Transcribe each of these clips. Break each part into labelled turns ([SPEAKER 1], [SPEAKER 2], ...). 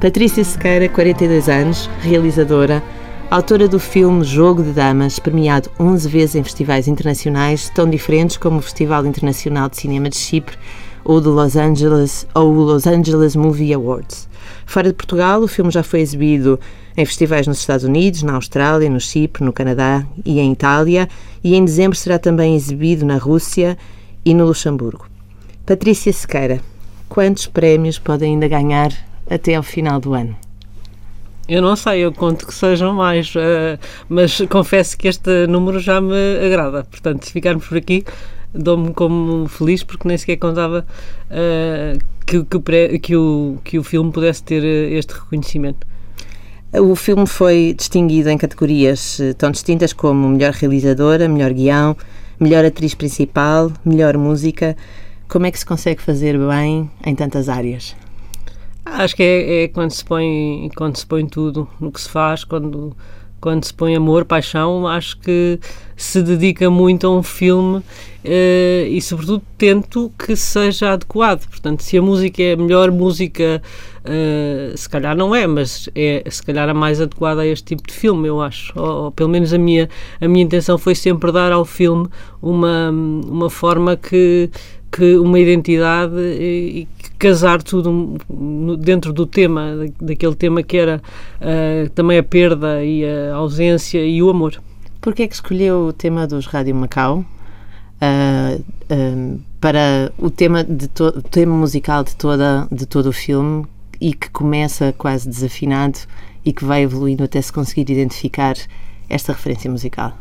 [SPEAKER 1] Patrícia Sequeira, 42 anos, realizadora, autora do filme Jogo de Damas, premiado 11 vezes em festivais internacionais, tão diferentes como o Festival Internacional de Cinema de Chipre ou Los Angeles ou o Los Angeles Movie Awards. Fora de Portugal, o filme já foi exibido em festivais nos Estados Unidos, na Austrália, no Chipre, no Canadá e em Itália, e em dezembro será também exibido na Rússia e no Luxemburgo. Patrícia Sequeira, quantos prémios pode ainda ganhar até ao final do ano?
[SPEAKER 2] Eu não sei, eu conto que sejam mais, uh, mas confesso que este número já me agrada. Portanto, se ficarmos por aqui, dou-me como feliz porque nem sequer contava uh, que, que, o, que, o, que o filme pudesse ter eh, este reconhecimento.
[SPEAKER 1] O filme foi distinguido em categorias tão distintas como melhor realizadora, melhor guião, melhor atriz principal, melhor música. Como é que se consegue fazer bem em tantas áreas?
[SPEAKER 2] Acho que é, é, quando, se põe, quando se põe tudo no que se faz, quando, quando se põe amor, paixão, acho que se dedica muito a um filme eh, e, sobretudo, tento que seja adequado. Portanto, se a música é a melhor música, eh, se calhar não é, mas é se calhar a mais adequada a este tipo de filme, eu acho. Ou, ou, pelo menos a minha, a minha intenção foi sempre dar ao filme uma, uma forma que que uma identidade e, casar tudo dentro do tema, daquele tema que era uh, também a perda e a ausência e o amor.
[SPEAKER 1] Porquê é que escolheu o tema dos Rádio Macau uh, para o tema, de o tema musical de, toda, de todo o filme e que começa quase desafinado e que vai evoluindo até se conseguir identificar esta referência musical?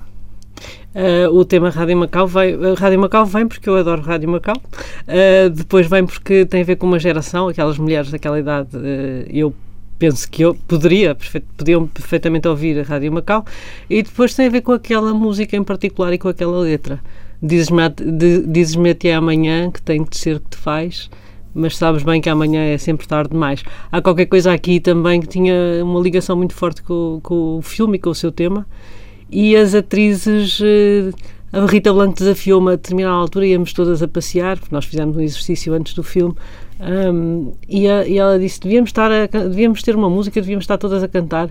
[SPEAKER 2] Uh, o tema Rádio Macau vem, uh, Rádio Macau vem porque eu adoro Rádio Macau, uh, depois vem porque tem a ver com uma geração, aquelas mulheres daquela idade, eu penso que eu poderia, podiam perfeitamente ouvir a Rádio Macau, e depois tem a ver com aquela música em particular e com aquela letra. Dizes-me dizes até amanhã que tem de ser que te faz, mas sabes bem que amanhã é sempre tarde demais. Há qualquer coisa aqui também que tinha uma ligação muito forte com, com o filme e com o seu tema, e as atrizes. Eh, a Rita Blanco desafiou-me a determinada altura, íamos todas a passear, porque nós fizemos um exercício antes do filme, um, e, a, e, ela disse: devíamos, estar a, devíamos ter uma música, devíamos estar todas a cantar,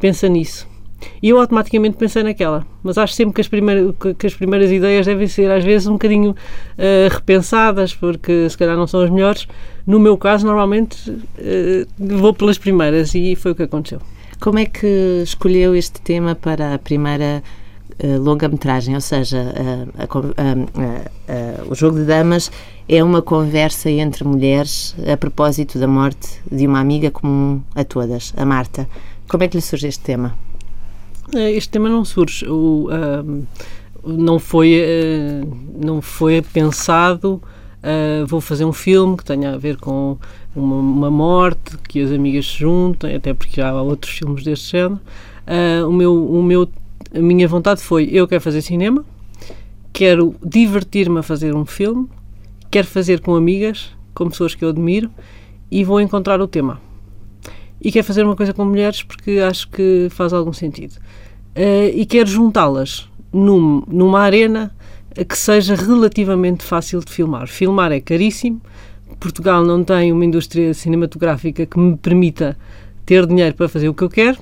[SPEAKER 2] pensa nisso. E eu automaticamente pensei naquela, mas acho sempre que as, primeiras, que as primeiras ideias devem ser às vezes um bocadinho uh, repensadas, porque se calhar não são as melhores. No meu caso, normalmente uh, vou pelas primeiras e foi o que aconteceu.
[SPEAKER 1] Como é que escolheu este tema para a primeira uh, longa-metragem? Ou seja, uh, uh, o Jogo de Damas é uma conversa entre mulheres a propósito da morte de uma amiga comum a todas, a Marta. Como é que lhe surge este tema?
[SPEAKER 2] Este tema não surge. O, não foi, não foi pensado. Vou fazer um filme que tenha a ver com uma, uma, morte, que as amigas se juntem, até porque já há outros filmes deste género. Uh, o meu, o meu, a minha vontade foi: eu quero fazer cinema, quero divertir-me a fazer um filme, quero fazer com amigas, com pessoas que eu admiro e vou encontrar o tema. E quero fazer uma coisa com mulheres porque acho que faz algum sentido. Uh, e quero juntá-las num, numa arena que seja relativamente fácil de filmar. Filmar é caríssimo, Portugal não tem uma indústria cinematográfica que me permita ter dinheiro para fazer o que eu quero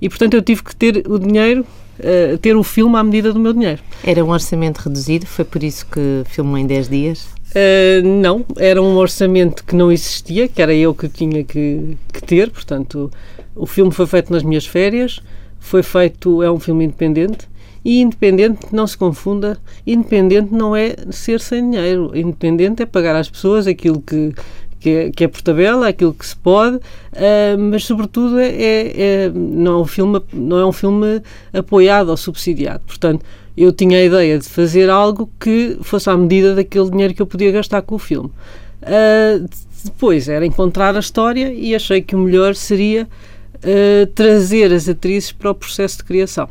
[SPEAKER 2] e, portanto, eu tive que ter o dinheiro, uh, ter o filme à medida do meu dinheiro.
[SPEAKER 1] Era um orçamento reduzido? Foi por isso que filmou em 10 dias?
[SPEAKER 2] Uh, não, era um orçamento que não existia, que era eu que tinha que, que ter, portanto, o filme foi feito nas minhas férias, foi feito, é um filme independente, e independente, não se confunda, independente não é ser sem dinheiro. Independente é pagar às pessoas aquilo que, que é, que é, por tabela, aquilo que se pode, uh, mas sobretudo é, é, é, não, é um filme, não é um filme apoiado ou subsidiado. Portanto, eu tinha a ideia de fazer algo que fosse à medida daquele dinheiro que eu podia gastar com o filme. Uh, depois era encontrar a história e achei que o melhor seria uh, trazer as atrizes para o processo de criação.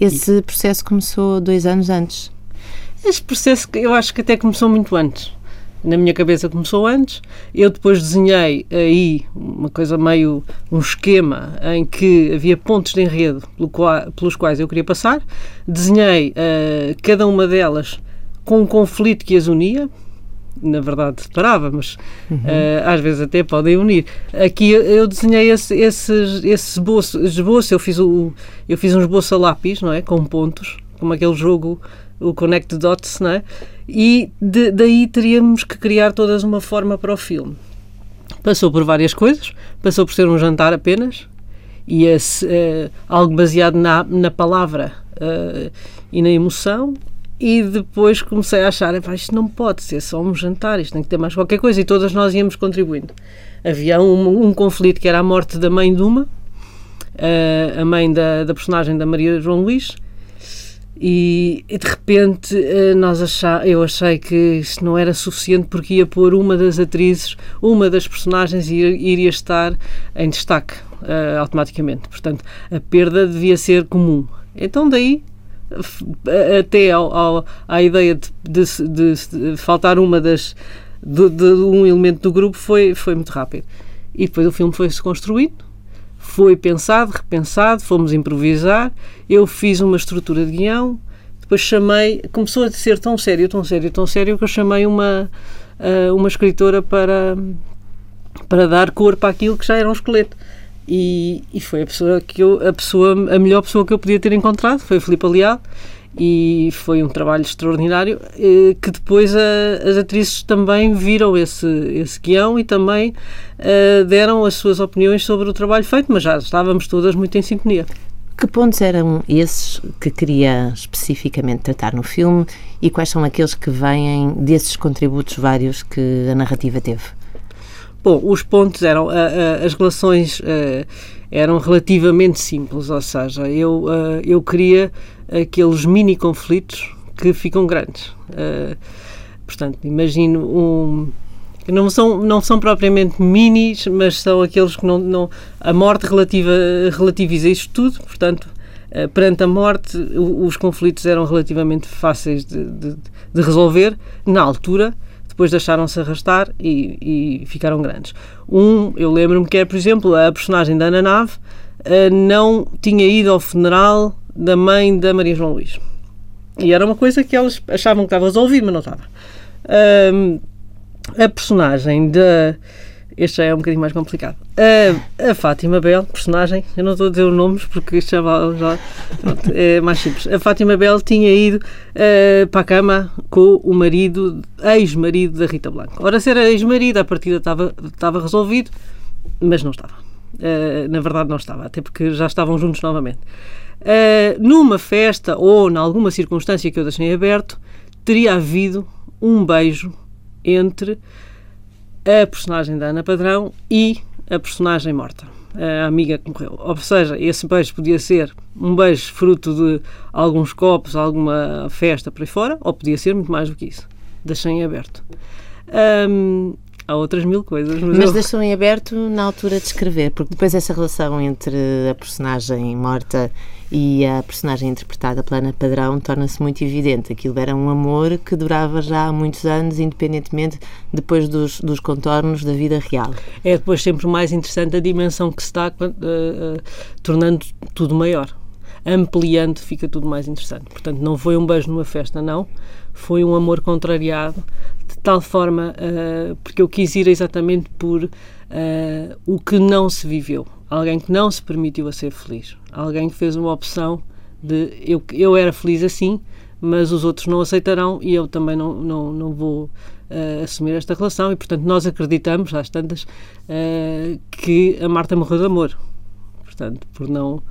[SPEAKER 1] Esse processo começou dois anos antes?
[SPEAKER 2] Esse processo, eu acho que até começou muito antes. Na minha cabeça começou antes. Eu depois desenhei aí uma coisa meio um esquema em que havia pontos de enredo pelo qual, pelos quais eu queria passar. Desenhei uh, cada uma delas com um conflito que as unia. Na verdade separava, mas uhum. uh, às vezes até podem unir. Aqui eu desenhei esse, esse, esse esboço, esboço, eu fiz, o, eu fiz um esboço a lápis, não é? Com pontos, como aquele jogo, o Connect Dots, não é? E de, daí teríamos que criar todas uma forma para o filme. Passou por várias coisas, passou por ser um jantar apenas, e esse, uh, algo baseado na, na palavra uh, e na emoção, e depois comecei a achar, isto não pode ser só um jantar, isto tem que ter mais qualquer coisa, e todas nós íamos contribuindo. Havia um, um conflito que era a morte da mãe de uma, a mãe da, da personagem da Maria João Luís, e, e, de repente nós achá, eu achei que isto não era suficiente porque ia pôr uma das atrizes, uma das personagens iria, iria estar em destaque uh, automaticamente. Portanto, a perda devia ser comum. Então daí até ao, ao, à ideia de, de, de, faltar uma das de, de, um elemento do grupo foi, foi muito rápido. E depois o filme foi-se construindo, foi pensado, repensado, fomos improvisar. Eu fiz uma estrutura de guião, depois chamei, começou a ser tão sério, tão sério, tão sério que eu chamei uma, uh, uma escritora para, para dar corpo àquilo que já era um esqueleto. E, e, foi a pessoa que eu, a pessoa, a melhor pessoa que eu podia ter encontrado, foi o Filipe Aliado, e foi um trabalho extraordinário eh, que depois a, as atrizes também viram esse, esse guião e também uh, deram as suas opiniões sobre o trabalho feito, mas já estávamos todas muito em sintonia.
[SPEAKER 1] Que pontos eram esses que queria especificamente tratar no filme e quais são aqueles que vêm desses contributos vários que a narrativa teve?
[SPEAKER 2] Bom, os pontos eram, uh, uh, as relações uh, eram relativamente simples, ou seja, eu, eu queria aqueles mini conflitos que ficam grandes. portanto, imagino um. Não são, não são propriamente minis, mas são aqueles que não. não a morte relativa, relativiza isto tudo, portanto, perante a morte, os conflitos eram relativamente fáceis de, de, de resolver na altura depois deixaram-se arrastar e, e, ficaram grandes. Um, eu lembro-me que é, por exemplo, a personagem da Ana Nave uh, não tinha ido ao funeral da mãe da Maria João Luís. E era uma coisa que elas achavam que estava resolvido, mas não estava. Uh, a personagem da este já é um bocadinho mais complicado. A, a Fátima Bel, personagem, eu não estou a dizer os nomes porque isto já, já pronto, é mais simples. A Fátima Bel tinha ido uh, para a cama com o marido, ex-marido da Rita Blanco. Ora, se era ex-marido, a partida estava, estava resolvido, mas não estava. Uh, na verdade, não estava, até porque já estavam juntos novamente. Uh, numa festa ou em alguma circunstância que eu deixei aberto, teria havido um beijo entre a personagem da Ana Padrão e a personagem morta, a amiga que morreu. Ou seja, esse beijo podia ser um beijo fruto de alguns copos, alguma festa por aí fora, ou podia ser muito mais do que isso. Deixei em aberto. Há outras mil coisas.
[SPEAKER 1] Mas, mas eu... deixou em aberto na altura de escrever, porque depois essa relação entre a personagem morta e a personagem interpretada pela Ana Padrão torna-se muito evidente. Aquilo era um amor que durava já há muitos anos, independentemente depois dos, dos contornos da vida real.
[SPEAKER 2] É depois sempre mais interessante a dimensão que se dá, uh, uh, tornando tudo maior. Ampliando, fica tudo mais interessante. Portanto, não foi um beijo numa festa, não. Foi um amor contrariado, de tal forma, uh, porque eu quis ir exatamente por o que não se viveu alguém que não se permitiu a ser feliz, alguém que fez uma opção de eu, eu era feliz assim, mas os outros não aceitarão e eu também não, não, não vou uh, assumir esta relação e, portanto, nós acreditamos, às tantas, uh, que a Marta morreu de amor. Portanto, por não,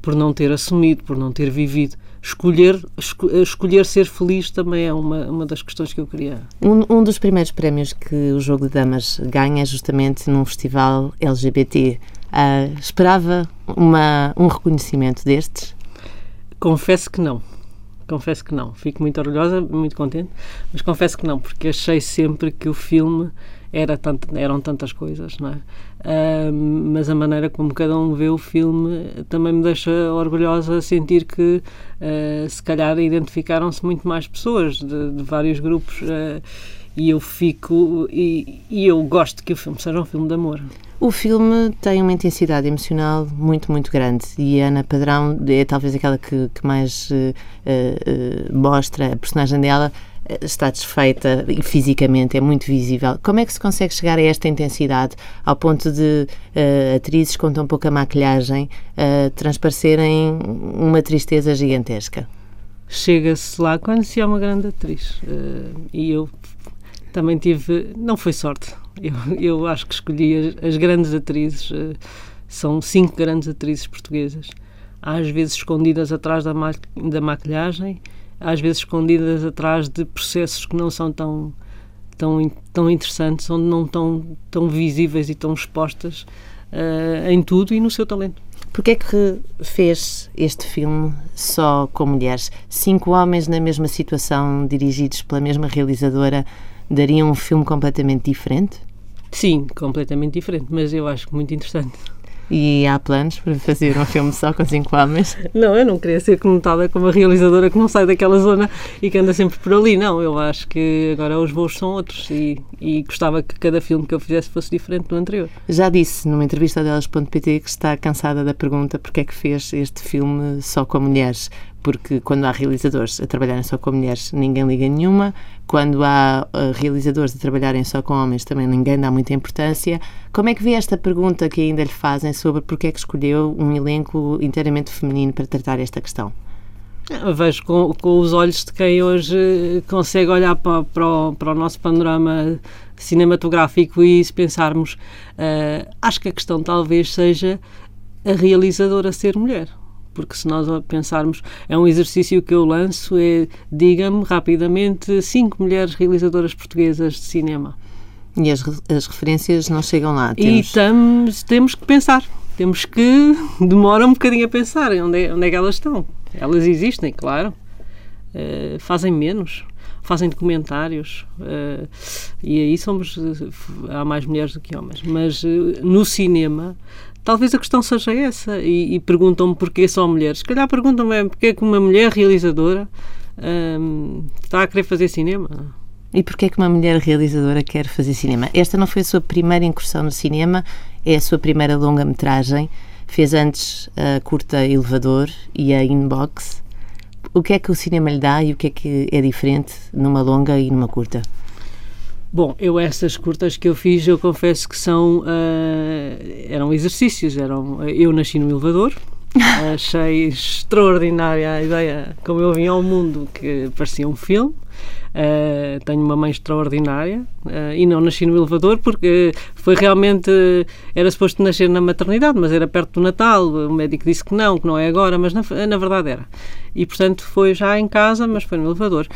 [SPEAKER 2] por não ter assumido, por não ter vivido. Escolher, esco, escolher ser feliz também é uma, uma das questões que eu queria.
[SPEAKER 1] Um, um dos primeiros prémios que o Jogo de Damas ganha é justamente num festival LGBT Uh, esperava uma, um reconhecimento destes?
[SPEAKER 2] Confesso que não. Confesso que não. Fico muito orgulhosa, muito contente, mas confesso que não, porque achei sempre que o filme era tanto, eram tantas coisas, não é? Uh, mas a maneira como cada um vê o filme também me deixa orgulhosa sentir que uh, se calhar identificaram-se muito mais pessoas de, de vários grupos uh, e eu fico e, e eu gosto que o filme seja um filme de amor.
[SPEAKER 1] O filme tem uma intensidade emocional muito, muito grande e a Ana Padrão é talvez aquela que, que mais uh, uh, mostra a personagem dela está desfeita fisicamente é muito visível. Como é que se consegue chegar a esta intensidade ao ponto de uh, atrizes com tão pouca maquilhagem uh, transparecerem uma tristeza gigantesca?
[SPEAKER 2] Chega-se lá quando se é uma grande atriz. Uh, e eu também tive. Não foi sorte. Eu, eu acho que escolhi as, as grandes atrizes. Uh, são cinco grandes atrizes portuguesas. Às vezes escondidas atrás da, ma da maquilhagem, às vezes escondidas atrás de processos que não são tão, tão, tão interessantes, onde não estão tão visíveis e tão expostas uh, em tudo e no seu talento.
[SPEAKER 1] Porquê é que fez este filme só com mulheres? Cinco homens na mesma situação, dirigidos pela mesma realizadora, dariam um filme completamente diferente?
[SPEAKER 2] Sim, completamente diferente, mas eu acho muito interessante.
[SPEAKER 1] E há planos para fazer um filme só com cinco homens?
[SPEAKER 2] Não, eu não queria ser conotada como a realizadora que não sai daquela zona e que anda sempre por ali. Não, eu acho que agora os voos são outros e, e gostava que cada filme que eu fizesse fosse diferente do anterior.
[SPEAKER 1] Já disse numa entrevista a delas.pt que está cansada da pergunta porque é que fez este filme só com mulheres porque quando há realizadores a trabalharem só com mulheres, ninguém liga nenhuma. Quando há uh, realizadores a trabalharem só com homens, também ninguém dá muita importância. Como é que vê esta pergunta que ainda lhe fazem sobre porque é que escolheu um elenco inteiramente feminino para tratar esta questão?
[SPEAKER 2] Vejo com, com, os olhos de quem hoje consegue olhar para, para, o, para o nosso panorama cinematográfico e se pensarmos, uh, acho que a questão talvez seja a realizadora ser mulher porque se nós pensarmos, é um exercício que eu lanço, é, diga-me rapidamente, cinco mulheres realizadoras portuguesas de cinema.
[SPEAKER 1] E as, as referências não chegam lá?
[SPEAKER 2] Temos... E tamos, temos que pensar, temos que, demora um bocadinho a pensar onde é, onde é que elas estão. Elas existem, claro, uh, fazem menos, fazem documentários uh, e aí somos, há mais mulheres do que homens, mas uh, no cinema Talvez a questão seja essa e, e perguntam-me porquê só mulheres. Se calhar perguntam-me é porquê que uma mulher realizadora hum, está a querer fazer cinema.
[SPEAKER 1] E porquê que uma mulher realizadora quer fazer cinema? Esta não foi a sua primeira incursão no cinema, é a sua primeira longa-metragem. Fez antes a curta Elevador e a Inbox. O que é que o cinema lhe dá e o que é que é diferente numa longa e numa curta?
[SPEAKER 2] Bom, eu essas curtas que eu fiz, eu confesso que são uh, eram exercícios, eram eu nasci no elevador, achei extraordinária a ideia como eu vim ao mundo que parecia um filme. Uh, tenho uma mãe extraordinária uh, e não nasci no elevador porque foi realmente era suposto nascer na maternidade, mas era perto do Natal. O médico disse que não, que não é agora, mas na, na verdade era. E portanto foi já em casa, mas foi no elevador.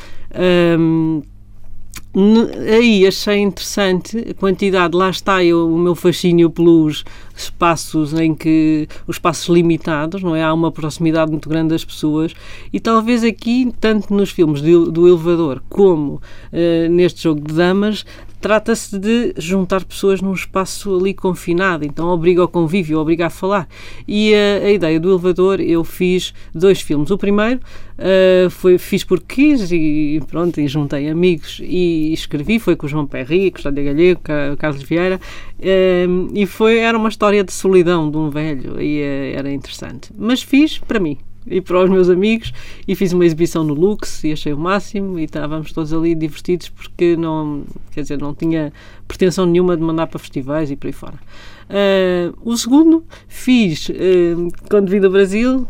[SPEAKER 2] Aí achei interessante a quantidade, lá está eu, o meu fascínio pelos espaços em que os espaços limitados, não é? Há uma proximidade muito grande das pessoas e talvez aqui, tanto nos filmes do, do elevador como uh, neste jogo de damas, trata-se de juntar pessoas num espaço ali confinado, então obriga ao convívio, obriga a falar. E a, a ideia do elevador, eu fiz dois filmes. O primeiro uh, foi, fiz porque quis e pronto, e juntei amigos e escrevi, foi com o João Perri, com o Cláudia Galego, com o Carlos Vieira, uh, e foi, era uma história de solidão de um velho e uh, era interessante. Mas fiz para mim, e para os meus amigos e fiz uma exibição no Lux e achei o máximo e estávamos todos ali divertidos porque não, quer dizer, não tinha pretensão nenhuma de mandar para festivais e por aí fora. Uh, o segundo fiz uh, quando vim do Brasil,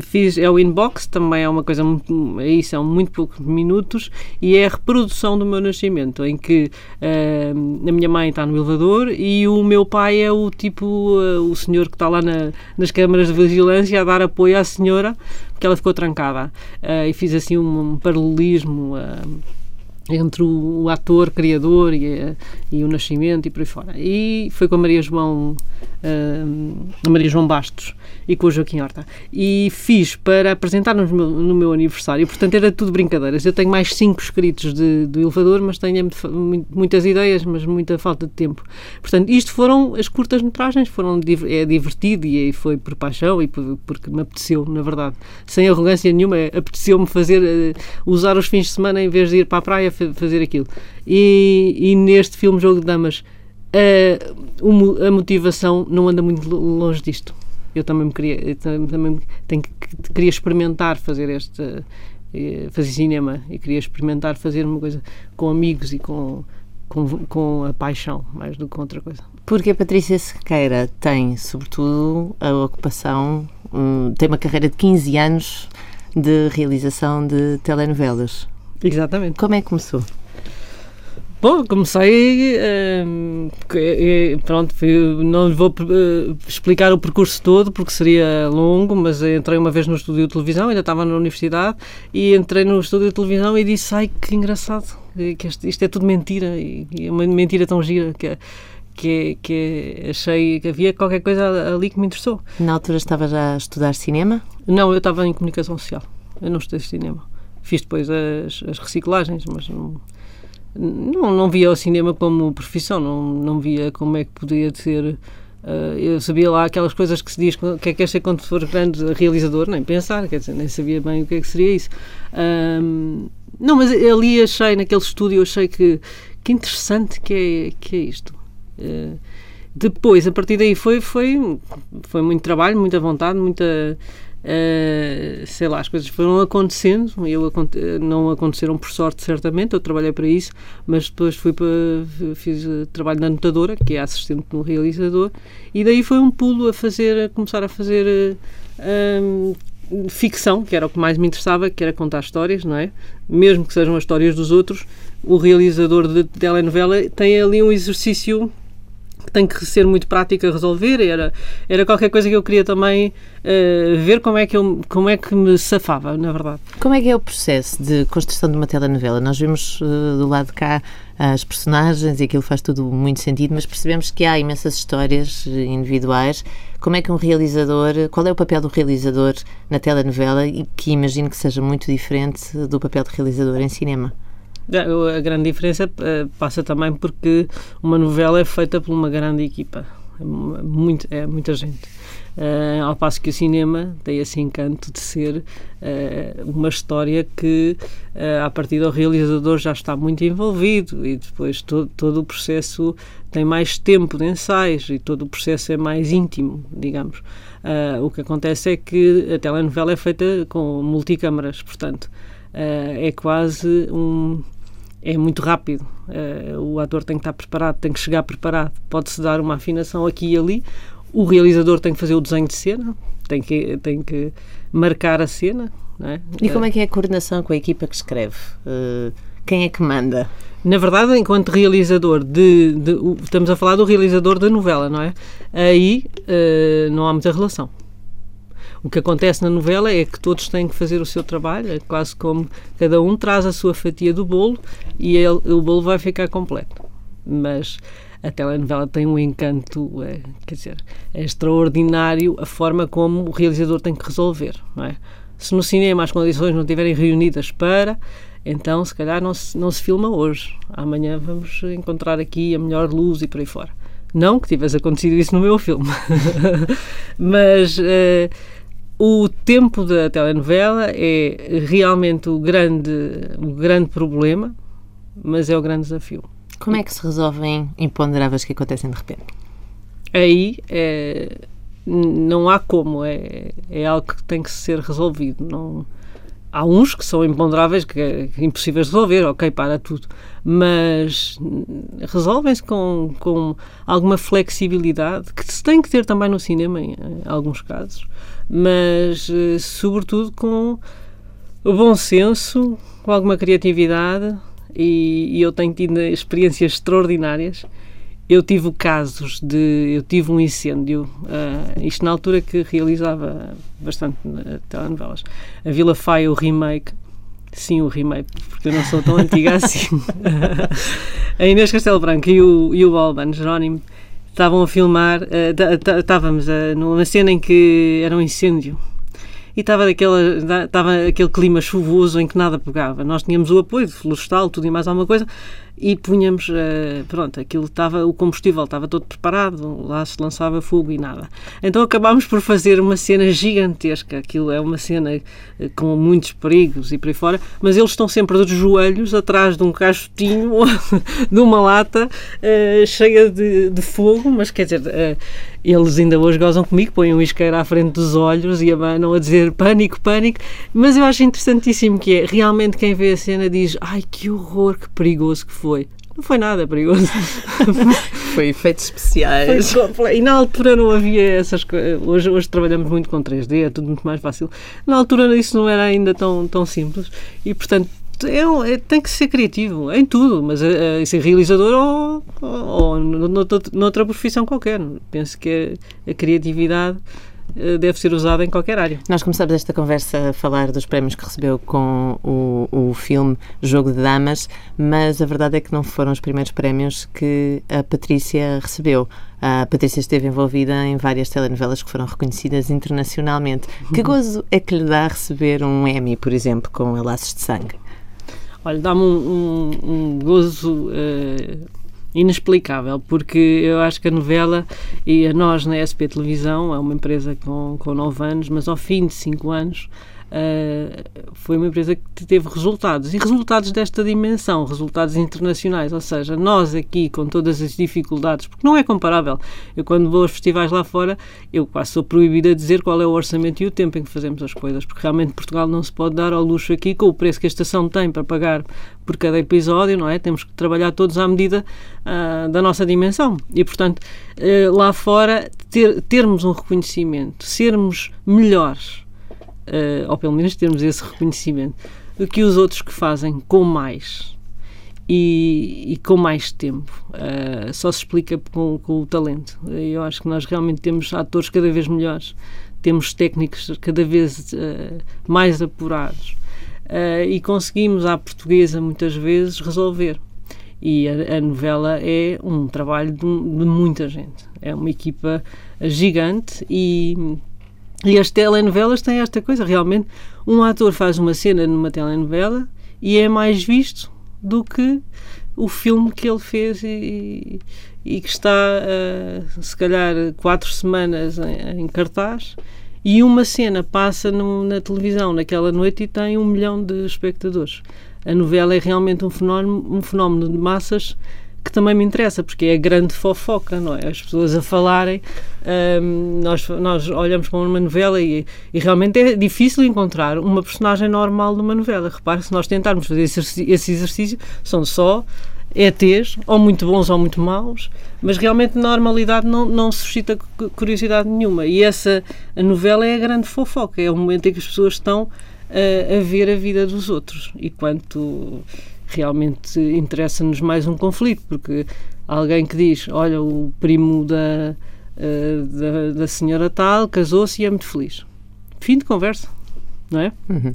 [SPEAKER 2] fiz é o inbox, também é uma coisa muito, aí são muito poucos minutos e é a reprodução do meu nascimento, em que uh, a minha mãe está no elevador e o meu pai é o tipo, o senhor que está lá na, nas câmaras de vigilância a dar apoio à senhora, porque ela ficou trancada. e fiz assim um, um paralelismo entre o, o, ator criador e, e, o nascimento e por aí fora. E foi com a Maria João, uh, Maria João Bastos e com o Joaquim Horta. E fiz para apresentar no meu, no meu aniversário, portanto era tudo brincadeiras. Eu tenho mais cinco escritos de, do elevador, mas tenho muitas ideias, mas muita falta de tempo. Portanto, isto foram as curtas metragens, foram é divertido e foi por paixão e por, porque me apeteceu, na verdade. Sem arrogância nenhuma, apeteceu-me fazer, uh, usar os fins de semana em vez de ir para a praia fazer aquilo. E, e neste filme Jogo de Damas, a, a motivação não anda muito longe disto. Eu também me queria, também tenho, queria experimentar fazer este fazer cinema e queria experimentar fazer uma coisa com amigos e com, com, com a paixão, mais do que outra coisa.
[SPEAKER 1] Porque a Patrícia Sequeira tem, sobretudo, a ocupação, um, tem uma carreira de 15 anos de realização de telenovelas.
[SPEAKER 2] Exatamente.
[SPEAKER 1] Como é que começou?
[SPEAKER 2] Bom, comecei. Uh, pronto, não vou uh, explicar o percurso todo porque seria longo, mas entrei uma vez no estúdio de televisão, ainda estava na universidade, e entrei no estúdio de televisão e disse: Ai, que engraçado, que isto, é tudo mentira, e, é uma mentira tão gira que, que, que achei que havia qualquer coisa ali que me interessou.
[SPEAKER 1] Na altura estava já a estudar cinema?
[SPEAKER 2] Não, eu estava em comunicação social, eu não estudei cinema. Fiz depois as, as reciclagens, mas não não, não via o cinema como profissão, não, não via como é que podia ser. Uh, eu sabia lá aquelas coisas que se diz que é que ser quando for grande realizador, nem pensar, quer dizer, nem sabia bem o que é que seria isso. Não, mas ali achei, naquele estúdio, achei que, que interessante que é, que é isto. Uh, depois, a partir daí, foi, foi, foi muito trabalho, muita vontade, muita Uh, sei lá, as coisas foram acontecendo, eu não aconteceram por sorte, certamente, eu trabalhei para isso, mas depois fui para, fiz trabalho na notadora, que é assistente no realizador, e daí foi um pulo a fazer, a começar a fazer uh, ficção, que era o que mais me interessava, que era contar histórias, não é? Mesmo que sejam as histórias dos outros, o realizador de telenovela tem ali um exercício tem que ser muito prática a resolver, era, era qualquer coisa que eu queria também uh, ver como é, que eu, como é que me safava, na verdade.
[SPEAKER 1] Como é que é o processo de construção de uma telenovela? Nós vimos uh, do lado de cá as personagens e aquilo faz tudo muito sentido, mas percebemos que há imensas histórias individuais. Como é que um realizador, qual é o papel do realizador na telenovela e que imagino que seja muito diferente do papel de realizador em cinema?
[SPEAKER 2] A grande diferença uh, passa também porque uma novela é feita por uma grande equipa, é, muito, é muita gente. Uh, ao passo que o cinema tem esse encanto de ser uh, uma história que, uh, a partir do realizador, já está muito envolvido e depois todo, todo o processo tem mais tempo de ensaios e todo o processo é mais íntimo, digamos. O que acontece é que a telenovela é feita com multicâmaras, portanto, é quase um é muito rápido. Uh, o ator tem que estar preparado, tem que chegar preparado. Pode-se dar uma afinação aqui e ali. O realizador tem que fazer o desenho de cena, tem que, tem que marcar a cena. É?
[SPEAKER 1] E como é que é a coordenação com a equipa que escreve? Uh, quem é que manda?
[SPEAKER 2] Na verdade, enquanto realizador de, de, Estamos a falar do realizador da novela, não é? Aí uh, não há muita relação. O que acontece na novela é que todos têm que fazer o seu trabalho, é quase como cada um traz a sua fatia do bolo e ele, o bolo vai ficar completo. Mas a telenovela tem um encanto, é, quer dizer, é extraordinário a forma como o realizador tem que resolver, é? Se no cinema as condições não estiverem reunidas para, então se calhar não se, não se filma hoje. Amanhã vamos encontrar aqui a melhor luz e por aí fora. Não que tivesse acontecido isso no meu filme. Mas uh, o tempo da telenovela é realmente o grande, o grande problema, mas é o grande desafio.
[SPEAKER 1] Como é que se resolvem imponderáveis que acontecem de repente?
[SPEAKER 2] Aí é, não há como, é, é algo que tem que ser resolvido. Não, há uns que são imponderáveis, que é impossíveis de resolver, ok, para tudo, mas resolvem-se com, com alguma flexibilidade que se tem que ter também no cinema, em, em alguns casos, mas eh, sobretudo com o bom senso, com alguma criatividade e, e eu tenho tido experiências extraordinárias eu tive casos de. Eu tive um incêndio, uh, isto na altura que realizava bastante uh, telenovelas. A Vila Faia, o remake. Sim, o remake, porque eu não sou tão antiga assim. a Inês Castelo Branco e o, e o Alban Jerónimo estavam a filmar. Uh, estávamos uh, numa cena em que era um incêndio e estava aquele, estava aquele clima chuvoso em que nada pegava. Nós tínhamos o apoio de florestal, tudo e mais alguma coisa, e punhamos, uh, pronto, aquilo estava, o combustível estava todo preparado, lá se lançava fogo e nada. Então acabámos por fazer uma cena gigantesca, aquilo é uma cena uh, com muitos perigos e por aí fora, mas eles estão sempre de joelhos atrás de um caixotinho, de uma lata uh, cheia de, de, fogo, mas quer dizer, eles ainda hoje gozam comigo, põem um isqueiro à frente dos olhos e abanam a dizer pânico, pânico, mas eu acho interessantíssimo que é, realmente quem vê a cena diz, ai que horror, que perigoso que foi. Não foi nada perigoso.
[SPEAKER 1] foi efeitos especiais.
[SPEAKER 2] Foi, e na altura não havia essas coisas. Hoje, hoje trabalhamos muito com 3D, é tudo muito mais fácil. Na altura isso não era ainda tão, tão simples e, portanto, é, é, tem que ser criativo em tudo, mas é, é ser realizador ou, ou, ou noutra, noutra profissão qualquer. Penso que a, a criatividade eh, deve ser usada em qualquer área.
[SPEAKER 1] Nós começamos esta conversa a falar dos prémios que recebeu com o, o filme Jogo de Damas, mas a verdade é que não foram os primeiros prémios que a Patrícia recebeu. A Patrícia esteve envolvida em várias telenovelas que foram reconhecidas internacionalmente. Que gozo é que lhe dá receber um Emmy, por exemplo, com Laços de Sangue?
[SPEAKER 2] Olha, dá-me um, um, um, gozo uh, inexplicável, porque eu acho que a novela, e a nós na SP Televisão, é uma empresa com, com 9 anos, mas ao fim de 5 anos Uh, foi uma empresa que teve resultados e resultados desta dimensão, resultados internacionais. Ou seja, nós aqui com todas as dificuldades, porque não é comparável. Eu, quando vou aos festivais lá fora, eu quase sou proibida de dizer qual é o orçamento e o tempo em que fazemos as coisas, porque realmente Portugal não se pode dar ao luxo aqui com o preço que a estação tem para pagar por cada episódio, não é? Temos que trabalhar todos à medida uh, da nossa dimensão e, portanto, uh, lá fora ter, termos um reconhecimento, sermos melhores ou pelo menos termos esse reconhecimento, do que os outros que fazem com mais e, e com mais tempo. Uh, só se explica com, com, o talento. Eu acho que nós realmente temos atores cada vez melhores, temos técnicos cada vez uh, mais apurados e conseguimos, à portuguesa, muitas vezes, resolver. E a, a, novela é um trabalho de, de, muita gente. É uma equipa gigante e e as telenovelas têm esta coisa, realmente, um ator faz uma cena numa telenovela e é mais visto do que o filme que ele fez e, e que está, uh, se calhar, quatro semanas em, em, cartaz e uma cena passa no, na televisão naquela noite e tem um milhão de espectadores. A novela é realmente um fenómeno, um fenómeno de massas que também me interessa, porque é a grande fofoca, não é? As pessoas a falarem, um, nós, nós olhamos para uma novela e, e, realmente é difícil encontrar uma personagem normal numa novela. Repare, se nós tentarmos fazer esse, exercício, são só ETs, ou muito bons ou muito maus, mas realmente normalidade não, não suscita curiosidade nenhuma. E essa a novela é a grande fofoca, é o momento em que as pessoas estão a, a ver a vida dos outros. E quanto realmente interessa-nos mais um conflito, porque alguém que diz, olha, o primo da, uh, da, da, senhora tal casou-se e é muito feliz. Fim de conversa, não é? Uhum.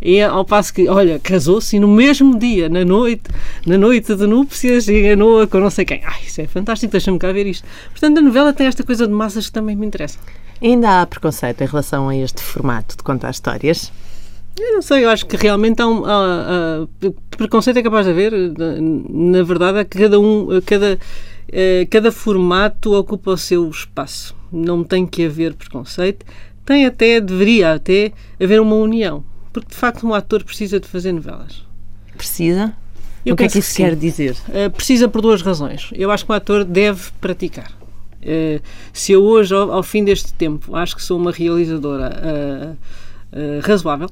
[SPEAKER 2] E ao passo que, olha, casou-se e no mesmo dia, na noite, na noite de núpcias, enganou-a com não sei quem. Ai, isso é fantástico, deixa-me cá ver isto. Portanto, a novela tem esta coisa de massas que também me interessa.
[SPEAKER 1] Ainda há preconceito em relação a este formato de contar histórias?
[SPEAKER 2] Eu não sei, eu acho que realmente há um. Há, há, preconceito é capaz de haver. Na verdade, é que cada um. Cada, eh, cada formato ocupa o seu espaço. Não tem que haver preconceito. Tem até, deveria até haver uma união. Porque de facto um ator precisa de fazer novelas.
[SPEAKER 1] Precisa? Eu o que é que isso que quer dizer?
[SPEAKER 2] Uh, precisa por duas razões. Eu acho que um ator deve praticar. Se eu hoje, ao, ao, fim deste tempo, acho que sou uma realizadora. Uh, razoável,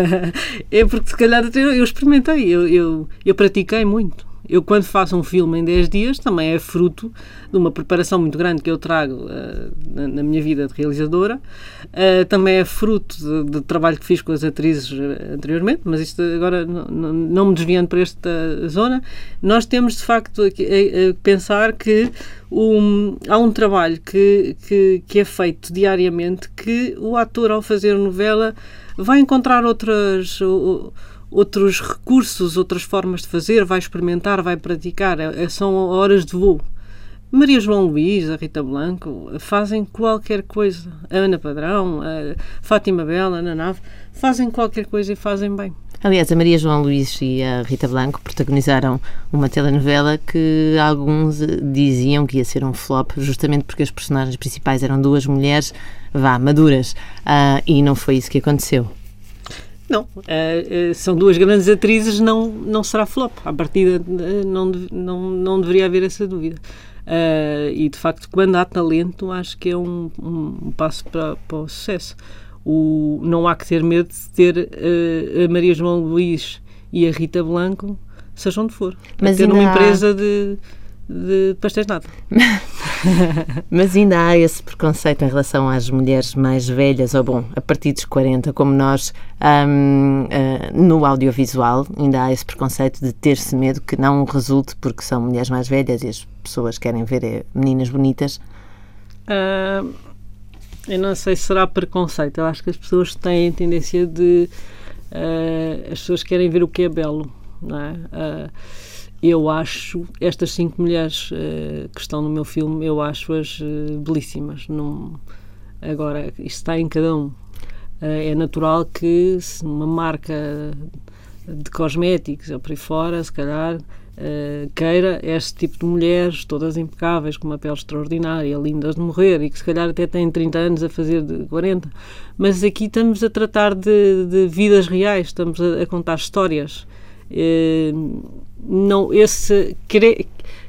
[SPEAKER 2] é porque se calhar eu experimentei, eu, eu, eu pratiquei muito. Eu, quando faço um filme em 10 dias, também é fruto de uma preparação muito grande que eu trago uh, na, na, minha vida de realizadora. Uh, também é fruto de, de, trabalho que fiz com as atrizes anteriormente, mas isto agora não, me desviando para esta zona. Nós temos, de facto, a pensar que um, há um trabalho que, que, que, é feito diariamente que o ator, ao fazer novela, vai encontrar outras. Outros recursos, outras formas de fazer, vai experimentar, vai praticar. É, é são horas de voo. Maria João Luís, a Rita Blanco, fazem qualquer coisa. A Ana Padrão, a Fátima Bela, a Ana Nave, fazem qualquer coisa e fazem bem.
[SPEAKER 1] Aliás, a Maria João Luís e a Rita Blanco protagonizaram uma telenovela que alguns diziam que ia ser um flop, justamente porque as personagens principais eram duas mulheres, vá, maduras, uh, e não foi isso que aconteceu.
[SPEAKER 2] Não, uh, são duas grandes atrizes, não, não será flop. À partida, não, não, não deveria haver essa dúvida. Uh, e de facto, quando há talento, acho que é um, um passo para, para o sucesso. O, não há que ter medo de ter uh, a Maria João Luís e a Rita Blanco, seja onde for. Mas ter uma empresa de de pastéis nada.
[SPEAKER 1] Mas ainda há esse preconceito em relação às mulheres mais velhas, ou bom, a partir dos 40, como nós, um, uh, no audiovisual, ainda há esse preconceito de ter-se medo que não resulte porque são mulheres mais velhas e as pessoas querem ver é, meninas bonitas.
[SPEAKER 2] Uh, eu não sei se será preconceito, eu acho que as pessoas têm a tendência de. Uh, as pessoas querem ver o que é belo, não é? Eu acho estas cinco mulheres uh, que estão no meu filme, eu acho-as uh, belíssimas. Não, agora, isto está em cada um. Uh, é natural que se uma marca de cosméticos ou por aí fora, se calhar, queira este tipo de mulheres, todas impecáveis, com uma pele extraordinária, lindas de morrer e que se calhar até têm 30 anos a fazer de 40. Mas aqui estamos a tratar de, de vidas reais, estamos a, a contar histórias. Uh, não esse quere,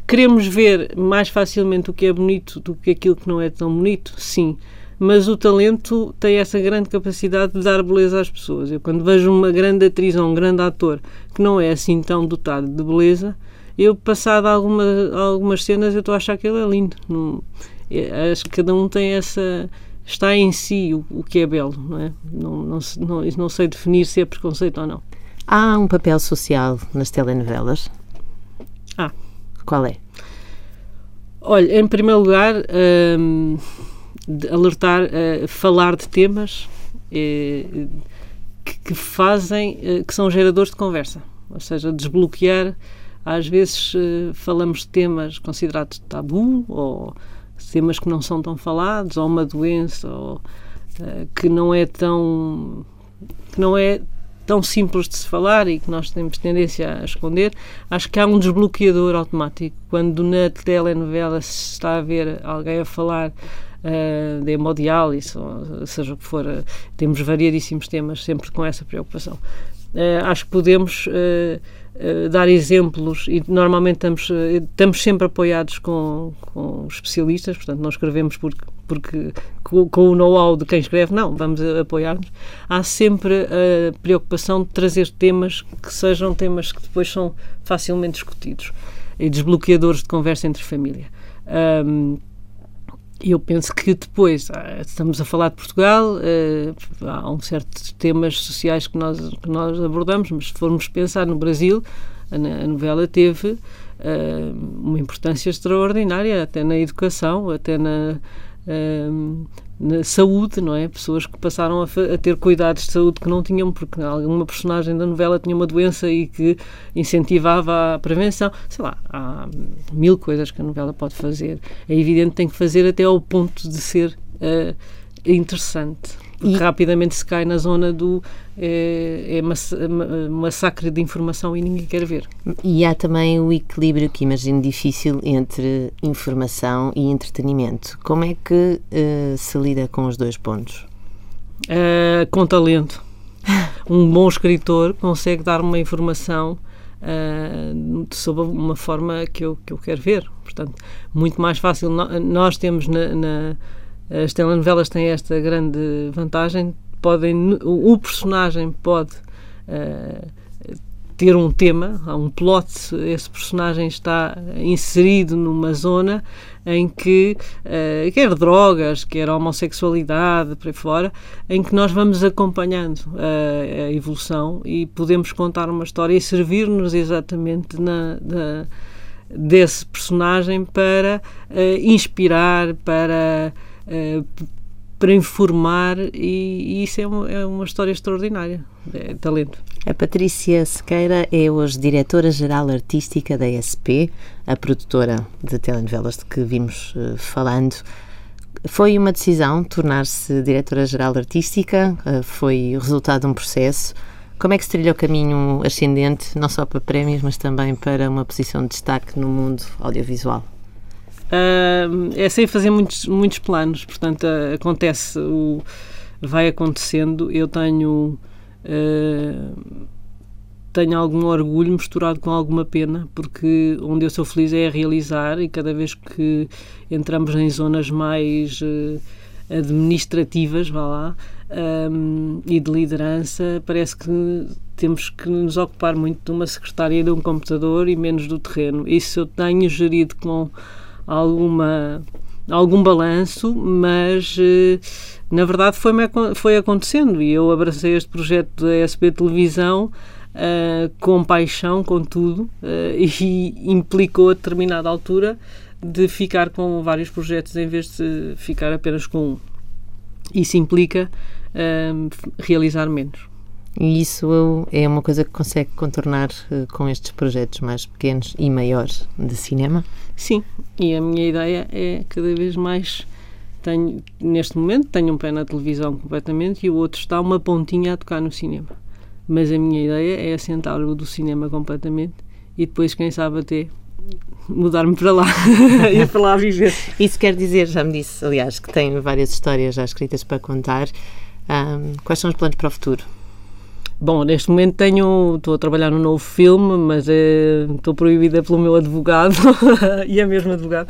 [SPEAKER 2] queremos ver mais facilmente o que é bonito do que aquilo que não é tão bonito, sim. Mas o talento tem essa grande capacidade de dar beleza às pessoas. Eu, quando vejo uma grande atriz ou um grande ator que não é assim tão dotado de beleza, eu, passado alguma, algumas cenas, eu estou a achar que ele é lindo. Não, é, acho que cada um tem essa. está em si o, o que é belo, não é? Não, não, não, não sei definir se é preconceito ou não.
[SPEAKER 1] Há um papel social nas telenovelas?
[SPEAKER 2] Ah.
[SPEAKER 1] Qual é?
[SPEAKER 2] Olha, em primeiro lugar, um, de alertar, uh, falar de temas uh, que, que, fazem, uh, que são geradores de conversa. Ou seja, desbloquear. Às vezes falamos de temas considerados tabu ou temas que não são tão falados, ou uma doença, ou que não é tão que não é tão simples de se falar e que nós temos tendência a esconder, acho que há um desbloqueador automático. Quando na telenovela se está a ver alguém a falar uh, de hemodiálise, ou seja o que for, uh, temos variadíssimos temas sempre com essa preocupação. Uh, acho que podemos uh, dar exemplos e normalmente estamos, estamos sempre apoiados com, com especialistas, portanto não escrevemos porque, porque com, com o know-how de quem escreve, não, vamos apoiar-nos. Há sempre a preocupação de trazer temas que sejam temas que depois são facilmente discutidos e desbloqueadores de conversa entre família. Um, eu penso que depois, ah, estamos a falar de Portugal, uh, há um certos temas sociais que nós, que nós abordamos, mas se formos pensar no Brasil, a, novela teve uh, uma importância extraordinária, até na educação, até na, na saúde, não é? Pessoas que passaram a, a, ter cuidados de saúde que não tinham, porque alguma personagem da novela tinha uma doença e que incentivava a prevenção. Sei lá, há mil coisas que a novela pode fazer. É evidente que tem que fazer até ao ponto de ser uh, interessante. E rapidamente se cai na zona do é, é massacre de informação e ninguém quer ver.
[SPEAKER 1] E há também o equilíbrio que imagino difícil entre informação e entretenimento. Como é que uh, se lida com os dois pontos?
[SPEAKER 2] Uh, com talento. um bom escritor consegue dar uma informação uh, sob uma forma que eu, que eu quero ver. Portanto, muito mais fácil. Nós temos na, na as telenovelas têm esta grande vantagem, podem, o personagem pode uh, ter um tema, há um plot, esse personagem está inserido numa zona em que, uh, quer drogas, quer homossexualidade, por aí fora, em que nós vamos acompanhando uh, a evolução e podemos contar uma história e servir-nos exatamente na, na, desse personagem para uh, inspirar, para eh, para informar e, e isso é uma, é uma, história extraordinária, é talento.
[SPEAKER 1] A Patrícia Sequeira é hoje diretora-geral artística da SP, a produtora de telenovelas de que vimos uh, falando. Foi uma decisão tornar-se diretora-geral artística? Uh, foi resultado de um processo? Como é que se trilha o caminho ascendente, não só para prémios, mas também para uma posição de destaque no mundo audiovisual?
[SPEAKER 2] É sem fazer muitos, muitos planos, portanto, acontece, o, vai acontecendo. Eu tenho uh, tenho algum orgulho misturado com alguma pena, porque onde eu sou feliz é a realizar e cada vez que entramos em zonas mais uh, administrativas, vá lá, um, e de liderança, parece que temos que nos ocupar muito de uma secretária e de um computador e menos do terreno. Isso eu tenho gerido com alguma algum balanço, mas uh, na verdade foi, foi acontecendo e eu abracei este projeto da SB Televisão uh, com paixão, com tudo, uh, e implicou a determinada altura de ficar com vários projetos em vez de ficar apenas com um. Isso implica uh, realizar menos.
[SPEAKER 1] E isso é uma coisa que consegue contornar uh, com estes projetos mais pequenos e maiores de cinema?
[SPEAKER 2] Sim, e a minha ideia é cada vez mais. Tenho, neste momento tenho um pé na televisão completamente e o outro está uma pontinha a tocar no cinema. Mas a minha ideia é assentar o do cinema completamente e depois, quem sabe, até mudar-me para lá e para lá viver.
[SPEAKER 1] Isso quer dizer, já me disse, aliás, que tem várias histórias já escritas para contar. Um, quais são os planos para o futuro?
[SPEAKER 2] Bom, neste momento tenho, estou a trabalhar num novo filme, mas é, estou proibida pelo meu advogado, e é mesmo advogado,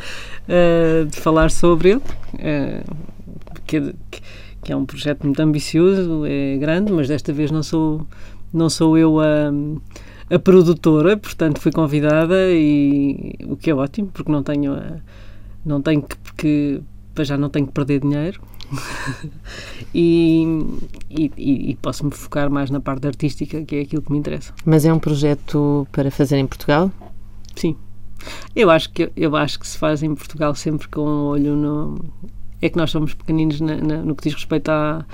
[SPEAKER 2] uh, de falar sobre ele, uh, que, que, é um projeto muito ambicioso, é grande, mas desta vez não sou, não sou eu a a produtora, portanto fui convidada e o que é ótimo, porque não tenho a, não tenho que, que já não tenho que perder dinheiro e, e, e posso me focar mais na parte artística, que é aquilo que me interessa.
[SPEAKER 1] Mas é um projeto para fazer em Portugal?
[SPEAKER 2] Sim. Eu acho que eu acho que se faz em Portugal sempre com um olho no é que nós somos pequeninos na, na, no que diz respeito a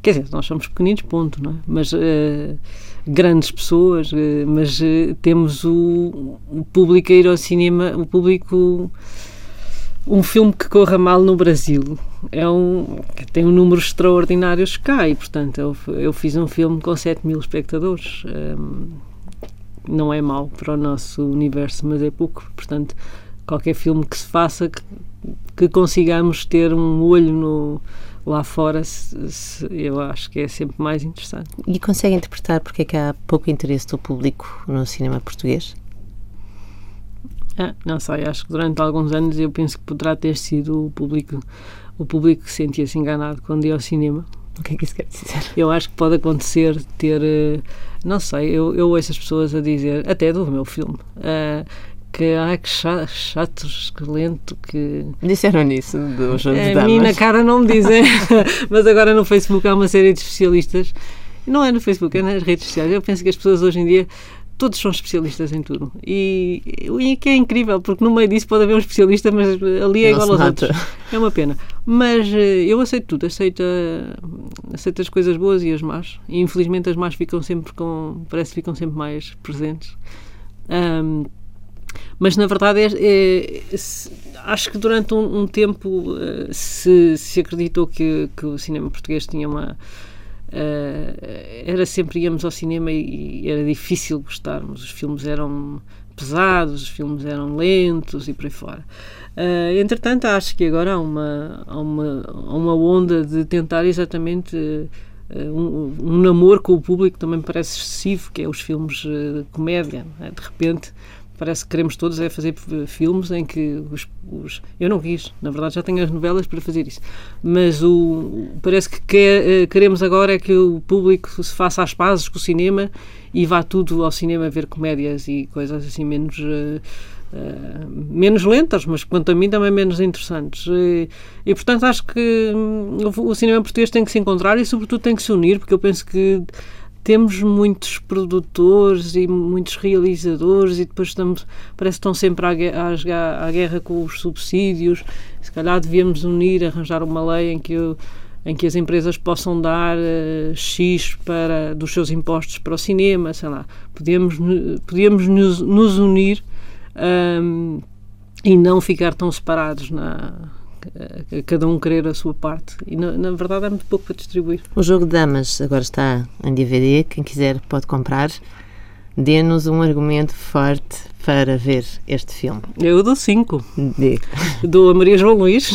[SPEAKER 2] quer dizer, nós somos pequeninos, ponto, não é? Mas uh, grandes pessoas, uh, mas uh, temos o, o, público a ir ao cinema, o público. Um filme que corra mal no Brasil é um, tem um número extraordinário cá e, portanto, eu, eu fiz um filme com 7 mil espectadores. Um, não é mau para o nosso universo, mas é pouco. Portanto, qualquer filme que se faça, que, que consigamos ter um olho no, lá fora se, se, eu acho que é sempre mais interessante.
[SPEAKER 1] E consegue interpretar porque é que há pouco interesse do público no cinema português?
[SPEAKER 2] Ah, não sei, acho que durante alguns anos eu penso que poderá ter sido o público o público que sentia-se enganado quando ia ao cinema.
[SPEAKER 1] O que é que isso quer dizer?
[SPEAKER 2] Eu acho que pode acontecer ter, eh, não sei, eu, eu ouço as pessoas a dizer, até do meu filme, uh, que ai que chatos, que lento, que.
[SPEAKER 1] Disseram isso do jogo de
[SPEAKER 2] damas. A mim na cara não me dizem, mas agora no Facebook há uma série de especialistas. Não é no Facebook, é nas redes sociais. Eu penso que as pessoas hoje em dia todos são especialistas em tudo. E, e que é incrível, porque no meio disso pode haver um especialista, mas ali é igual aos outros. É uma pena. Mas eh, eu aceito tudo, aceito, aceito as coisas boas e as más. E infelizmente as más ficam sempre com. parece que ficam sempre mais presentes. Um, mas na verdade é, é, se, acho que durante um, um tempo uh, se, se acreditou que, que, o cinema português tinha uma era sempre íamos ao cinema e, era difícil gostarmos os filmes eram pesados os filmes eram lentos e por aí fora uh, entretanto acho que agora há uma, há uma, há uma onda de tentar exatamente um, um, namoro com o público também parece excessivo, que é os filmes de comédia. É? De repente, parece que queremos todos é fazer filmes em que os, os, eu não quis, na verdade já tenho as novelas para fazer isso, mas o parece que quer, eh, queremos agora é que o público se faça as pazes com o cinema e vá tudo ao cinema ver comédias e coisas assim menos uh, Uh, menos lentas, mas quanto a mim também menos interessantes. E, e portanto acho que hum, o cinema português tem que se encontrar e sobretudo tem que se unir, porque eu penso que temos muitos produtores e muitos realizadores e depois estamos, parece que estão sempre à, à, à guerra com os subsídios. Se calhar devíamos unir, arranjar uma lei em que em que as empresas possam dar uh, X para, dos seus impostos para o cinema, sei lá. Podíamos, podíamos nos, nos unir um, e não ficar tão separados na, cada um querer a sua parte. E na, na, verdade é muito pouco para distribuir.
[SPEAKER 1] O jogo de damas agora está em DVD, quem quiser pode comprar. Dê-nos um argumento forte para ver este filme.
[SPEAKER 2] Eu dou cinco.
[SPEAKER 1] Dê.
[SPEAKER 2] Dou a Maria João Luís,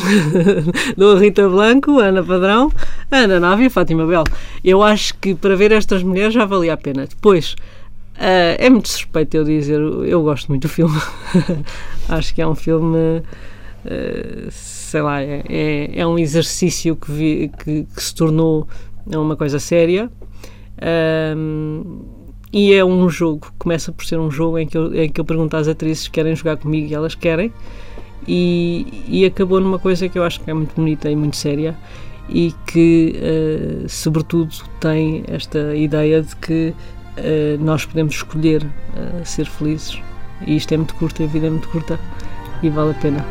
[SPEAKER 2] dou a Rita Blanco, a Ana Padrão, a Ana Nave e a Fátima Bel. Eu acho que para ver estas mulheres já valia a pena. Depois, Uh, é muito suspeito eu dizer, eu gosto muito do filme. Acho que é um filme, uh, sei lá, é, é, é, um exercício que, vi, que, que, se tornou uma coisa séria. e é um jogo, começa por ser um jogo em que eu, em que eu pergunto às atrizes se querem jogar comigo e elas querem. E, e acabou numa coisa que eu acho que é muito bonita e muito séria e que, uh, sobretudo, tem esta ideia de que uh, nós podemos escolher uh, ser felizes. E isto é muito curto, a vida é muito curta e vale a pena.